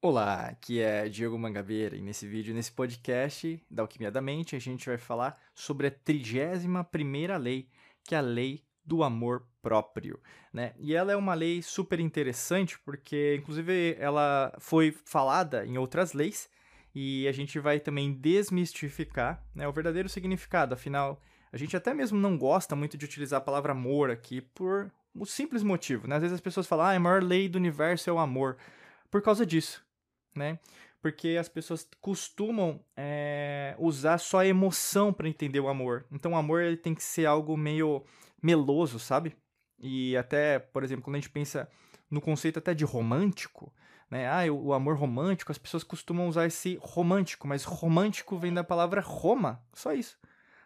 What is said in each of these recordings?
Olá, aqui é Diego Mangabeira e nesse vídeo, nesse podcast da Alquimia da Mente, a gente vai falar sobre a 31ª lei, que é a lei do amor próprio, né? E ela é uma lei super interessante porque, inclusive, ela foi falada em outras leis e a gente vai também desmistificar né, o verdadeiro significado. Afinal, a gente até mesmo não gosta muito de utilizar a palavra amor aqui por um simples motivo, né? Às vezes as pessoas falam, ah, a maior lei do universo é o amor. Por causa disso né? Porque as pessoas costumam é, usar só a emoção para entender o amor. Então, o amor ele tem que ser algo meio meloso, sabe? E até, por exemplo, quando a gente pensa no conceito até de romântico, né? Ah, o, amor romântico, as pessoas costumam usar esse romântico, mas romântico vem da palavra Roma, só isso.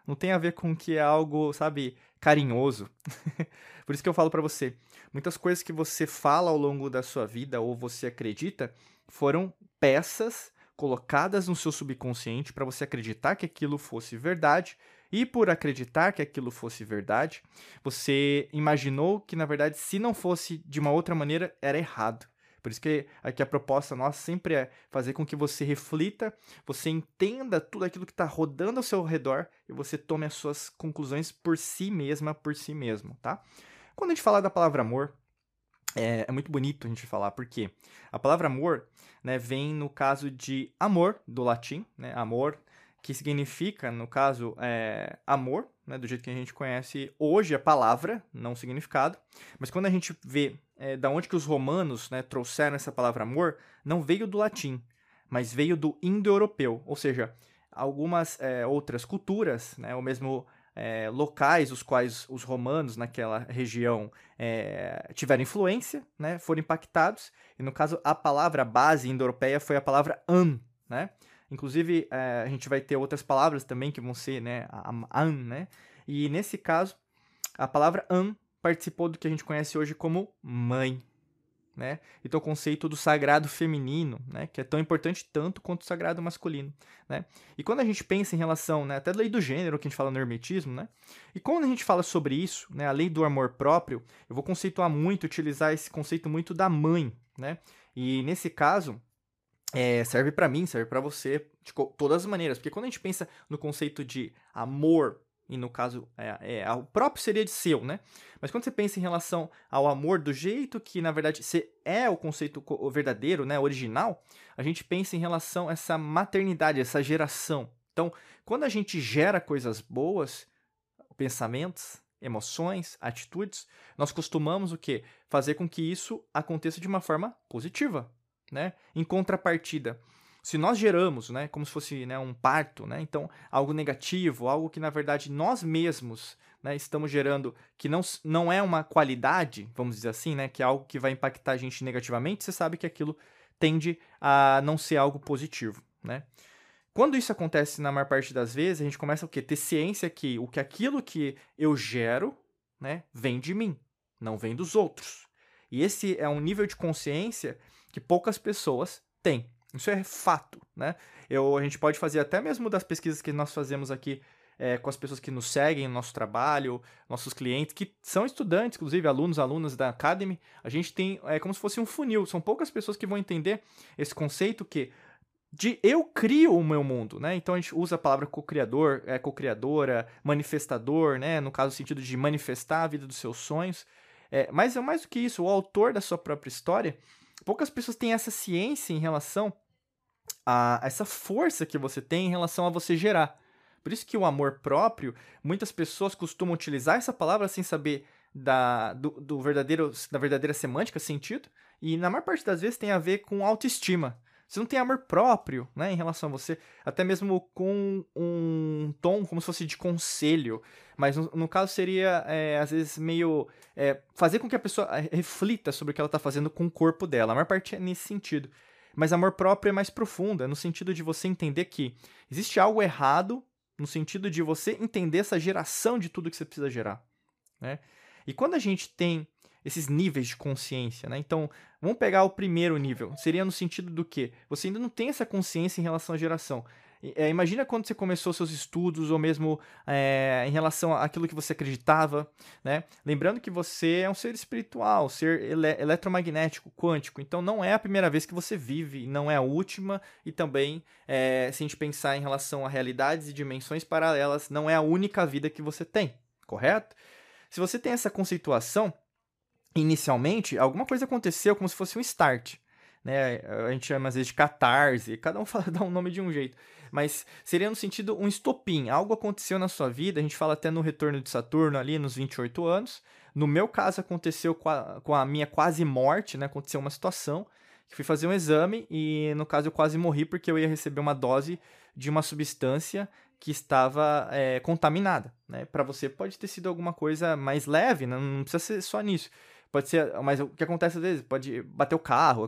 Não tem a ver com que é algo, sabe, carinhoso. Por isso que eu falo para você, muitas coisas que você fala ao longo da sua vida ou você acredita foram peças colocadas no seu subconsciente para você acreditar que aquilo fosse verdade. E por acreditar que aquilo fosse verdade, você imaginou que, na verdade, se não fosse de uma outra maneira, era errado. Por isso que aqui a proposta nossa sempre é fazer com que você reflita, você entenda tudo aquilo que está rodando ao seu redor e você tome as suas conclusões por si mesma, por si mesmo, tá? Quando a gente fala da palavra amor, é, é, muito bonito a gente falar, porque a palavra amor né, vem no caso de amor, do latim, né, amor, que significa, no caso, é, amor, né, do jeito que a gente conhece hoje a palavra, não o significado, mas quando a gente vê é, da onde que os romanos né, trouxeram essa palavra amor, não veio do latim, mas veio do indo-europeu, ou seja, algumas é, outras culturas, né, ou mesmo é, locais os quais os romanos naquela região é, tiveram influência, né, foram impactados. E no caso, a palavra base indo-europeia foi a palavra an, né? Inclusive, é, a gente vai ter outras palavras também que vão ser, né, an, né? E nesse caso, a palavra an participou do que a gente conhece hoje como mãe, né? Então o conceito do sagrado feminino, né, que é tão importante tanto quanto o sagrado masculino, né? E quando a gente pensa em relação, né, até da lei do gênero que a gente fala no hermetismo, né? E quando a gente fala sobre isso, né, a lei do amor próprio, eu vou conceituar muito, utilizar esse conceito muito da mãe, né? E nesse caso, é, serve para mim, serve para você de todas as maneiras, porque quando a gente pensa no conceito de amor e no caso, é, é, o próprio seria de seu, né? Mas quando você pensa em relação ao amor do jeito que, na verdade, você é o conceito verdadeiro, né, original, a gente pensa em relação a essa maternidade, essa geração. Então, quando a gente gera coisas boas, pensamentos, emoções, atitudes, nós costumamos o quê? Fazer com que isso aconteça de uma forma positiva, né? Em contrapartida, se nós geramos, né, como se fosse né, um parto, né, então algo negativo, algo que na verdade nós mesmos né, estamos gerando, que não, não é uma qualidade, vamos dizer assim, né, que é algo que vai impactar a gente negativamente, você sabe que aquilo tende a não ser algo positivo, né? Quando isso acontece na maior parte das vezes, a gente começa o quê? Ter ciência que o que aquilo que eu gero, né, vem de mim, não vem dos outros. E esse é um nível de consciência que poucas pessoas têm. Isso é fato, né? Eu, a gente pode fazer até mesmo das pesquisas que nós fazemos aqui é, com as pessoas que nos seguem no nosso trabalho, nossos clientes, que são estudantes, inclusive alunos, alunas da Academy, a gente tem é como se fosse um funil. São poucas pessoas que vão entender esse conceito que de eu crio o meu mundo, né? Então a gente usa a palavra co-criador, é, co-criadora, manifestador, né? No caso, o sentido de manifestar a vida dos seus sonhos. É, mas é mais do que isso, o autor da sua própria história. Poucas pessoas têm essa ciência em relação a essa força que você tem em relação a você gerar. Por isso que o amor próprio, muitas pessoas costumam utilizar essa palavra sem saber da, do, do verdadeiro, da verdadeira semântica, sentido, e na maior parte das vezes tem a ver com autoestima. Você não tem amor próprio, né, em relação a você, até mesmo com um tom como se fosse de conselho, mas no, no caso seria, é, às vezes, meio é, fazer com que a pessoa é, reflita sobre o que ela está fazendo com o corpo dela. A maior parte é nesse sentido. Mas amor próprio é mais profundo, é no sentido de você entender que existe algo errado, no sentido de você entender essa geração de tudo que você precisa gerar. Né? E quando a gente tem esses níveis de consciência, né? Então, vamos pegar o primeiro nível. Seria no sentido do que você ainda não tem essa consciência em relação à geração. É, imagina quando você começou seus estudos, ou mesmo é, em relação àquilo que você acreditava, né? Lembrando que você é um ser espiritual, ser ele eletromagnético, quântico. Então não é a primeira vez que você vive, não é a última, e também, é, se a gente pensar em relação a realidades e dimensões paralelas, não é a única vida que você tem, correto? Se você tem essa conceituação, inicialmente, alguma coisa aconteceu como se fosse um start. Né? A gente chama às vezes de catarse, cada um fala, dá um nome de um jeito. Mas seria no sentido um estopim. Algo aconteceu na sua vida, a gente fala até no retorno de Saturno ali nos 28 anos. No meu caso, aconteceu com a, com a minha quase morte, né? Aconteceu uma situação que fui fazer um exame e no caso eu quase morri porque eu ia receber uma dose de uma substância que estava é, contaminada. Né? Para você pode ter sido alguma coisa mais leve, né? não precisa ser só nisso. Pode ser, mas o que acontece às vezes? Pode bater o carro,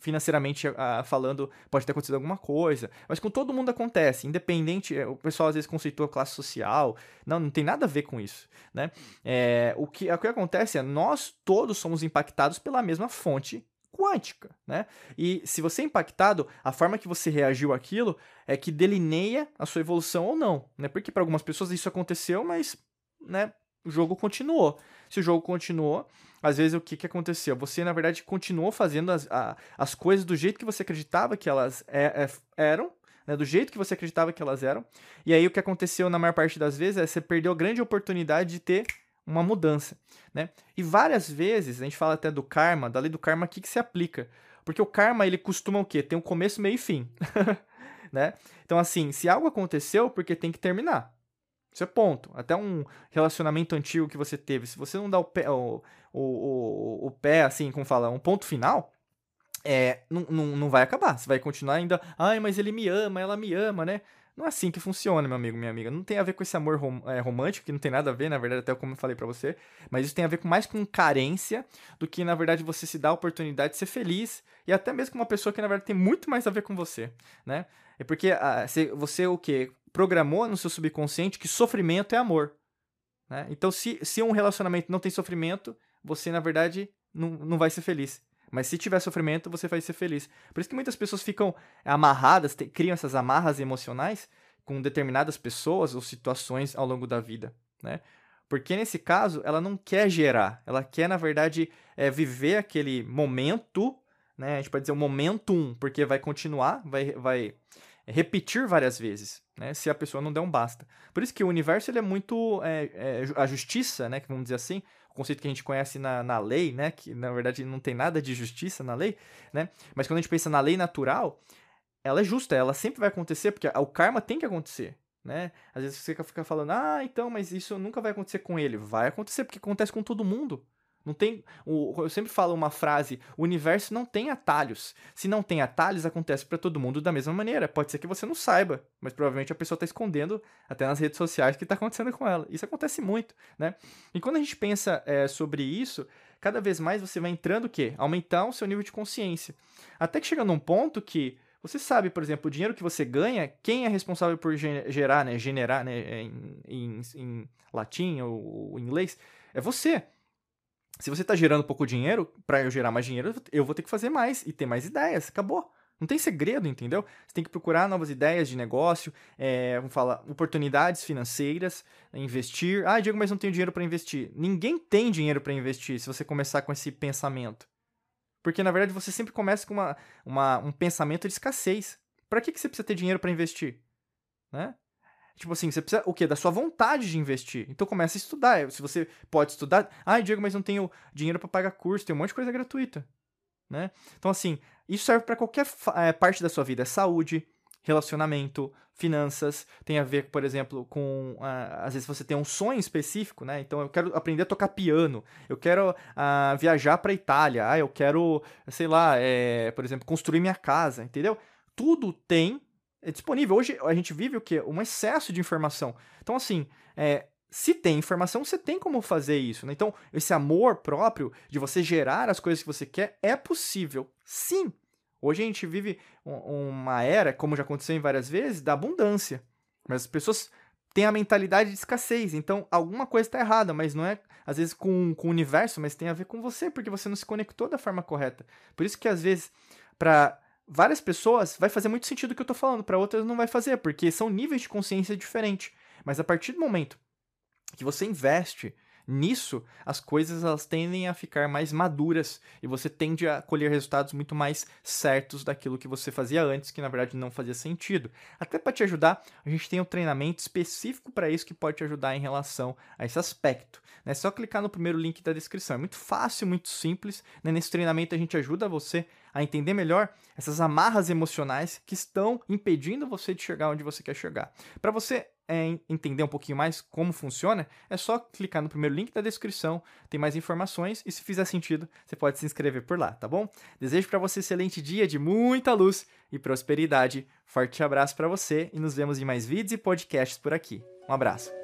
financeiramente falando, pode ter acontecido alguma coisa. Mas com todo mundo acontece, independente. É, o pessoal às vezes conceitua classe social. Não, não tem nada a ver com isso. Né? É, o, que, o que acontece é nós todos somos impactados pela mesma fonte quântica, né? E se você é impactado, a forma que você reagiu àquilo é que delineia a sua evolução ou não, né? Porque para algumas pessoas isso aconteceu, mas, né, o jogo continuou. Se o jogo continuou, às vezes o que, que aconteceu? Você, na verdade, continuou fazendo as, a, as coisas do jeito que você acreditava que elas é, é, eram, né, do jeito que você acreditava que elas eram. E aí o que aconteceu na maior parte das vezes é você perdeu a grande oportunidade de ter uma mudança, né? E várias vezes, a gente fala até do karma, da lei do karma, o que, que se aplica? Porque o karma, ele costuma o quê? Tem um começo, meio e fim, né? Então, assim, se algo aconteceu, porque tem que terminar. Isso é ponto. Até um relacionamento antigo que você teve, se você não dá o pé, o, o, o, o pé assim, como fala, um ponto final, é, não, não, não vai acabar. Você vai continuar ainda, ai, mas ele me ama, ela me ama, né? Não é assim que funciona, meu amigo, minha amiga. Não tem a ver com esse amor rom é, romântico, que não tem nada a ver, na verdade, até como eu falei para você. Mas isso tem a ver com mais com carência do que, na verdade, você se dá a oportunidade de ser feliz. E até mesmo com uma pessoa que, na verdade, tem muito mais a ver com você, né? É porque ah, você, o quê? Programou no seu subconsciente que sofrimento é amor. Né? Então, se, se um relacionamento não tem sofrimento, você, na verdade, não, não vai ser feliz. Mas se tiver sofrimento, você vai ser feliz. Por isso que muitas pessoas ficam amarradas, te, criam essas amarras emocionais com determinadas pessoas ou situações ao longo da vida, né? Porque nesse caso, ela não quer gerar, ela quer, na verdade, é, viver aquele momento, né? A gente pode dizer um momentum, porque vai continuar, vai, vai repetir várias vezes, né? Se a pessoa não der um basta. Por isso que o universo ele é muito é, é, a justiça, né? Vamos dizer assim, o conceito que a gente conhece na, na lei, né? Que na verdade não tem nada de justiça na lei, né? Mas quando a gente pensa na lei natural, ela é justa, ela sempre vai acontecer porque o karma tem que acontecer. Né? Às vezes você fica falando, ah, então, mas isso nunca vai acontecer com ele. Vai acontecer, porque acontece com todo mundo. Não tem. Eu sempre falo uma frase: o universo não tem atalhos. Se não tem atalhos, acontece para todo mundo da mesma maneira. Pode ser que você não saiba, mas provavelmente a pessoa está escondendo até nas redes sociais o que está acontecendo com ela. Isso acontece muito, né? E quando a gente pensa é, sobre isso, cada vez mais você vai entrando o quê? Aumentar o seu nível de consciência. Até que chega num ponto que você sabe, por exemplo, o dinheiro que você ganha, quem é responsável por gerar, né? Generar, né? Em, em, em latim ou em inglês, é você se você está gerando pouco dinheiro, para eu gerar mais dinheiro, eu vou ter que fazer mais e ter mais ideias. Acabou. Não tem segredo, entendeu? Você tem que procurar novas ideias de negócio, é, vamos falar, oportunidades financeiras, investir. Ah, Diego, mas não tenho dinheiro para investir. Ninguém tem dinheiro para investir se você começar com esse pensamento. Porque, na verdade, você sempre começa com uma, uma um pensamento de escassez. Para que, que você precisa ter dinheiro para investir? Né? Tipo assim, você precisa o quê? Da sua vontade de investir. Então começa a estudar. Se você pode estudar, ah, Diego, mas não tenho dinheiro para pagar curso, tem um monte de coisa gratuita, né? Então assim, isso serve para qualquer é, parte da sua vida, é saúde, relacionamento, finanças, tem a ver, por exemplo, com uh, às vezes você tem um sonho específico, né? Então eu quero aprender a tocar piano, eu quero uh, viajar para Itália, ah, eu quero, sei lá, é, por exemplo, construir minha casa, entendeu? Tudo tem é disponível. Hoje a gente vive o quê? Um excesso de informação. Então, assim, é, se tem informação, você tem como fazer isso. Né? Então, esse amor próprio de você gerar as coisas que você quer é possível. Sim. Hoje a gente vive uma era, como já aconteceu em várias vezes, da abundância. Mas as pessoas têm a mentalidade de escassez. Então, alguma coisa está errada, mas não é, às vezes, com, com o universo, mas tem a ver com você, porque você não se conectou da forma correta. Por isso que, às vezes, para várias pessoas vai fazer muito sentido o que eu tô falando, para outras não vai fazer, porque são níveis de consciência diferentes. Mas a partir do momento que você investe Nisso, as coisas elas tendem a ficar mais maduras e você tende a colher resultados muito mais certos daquilo que você fazia antes, que na verdade não fazia sentido. Até para te ajudar, a gente tem um treinamento específico para isso que pode te ajudar em relação a esse aspecto. É só clicar no primeiro link da descrição. É muito fácil, muito simples. Né? Nesse treinamento a gente ajuda você a entender melhor essas amarras emocionais que estão impedindo você de chegar onde você quer chegar. Para você é, entender um pouquinho mais como funciona, é só clicar no primeiro link da descrição, tem mais informações e se fizer sentido, você pode se inscrever por lá, tá bom? Desejo para você um excelente dia de muita luz e prosperidade. Forte abraço para você e nos vemos em mais vídeos e podcasts por aqui. Um abraço.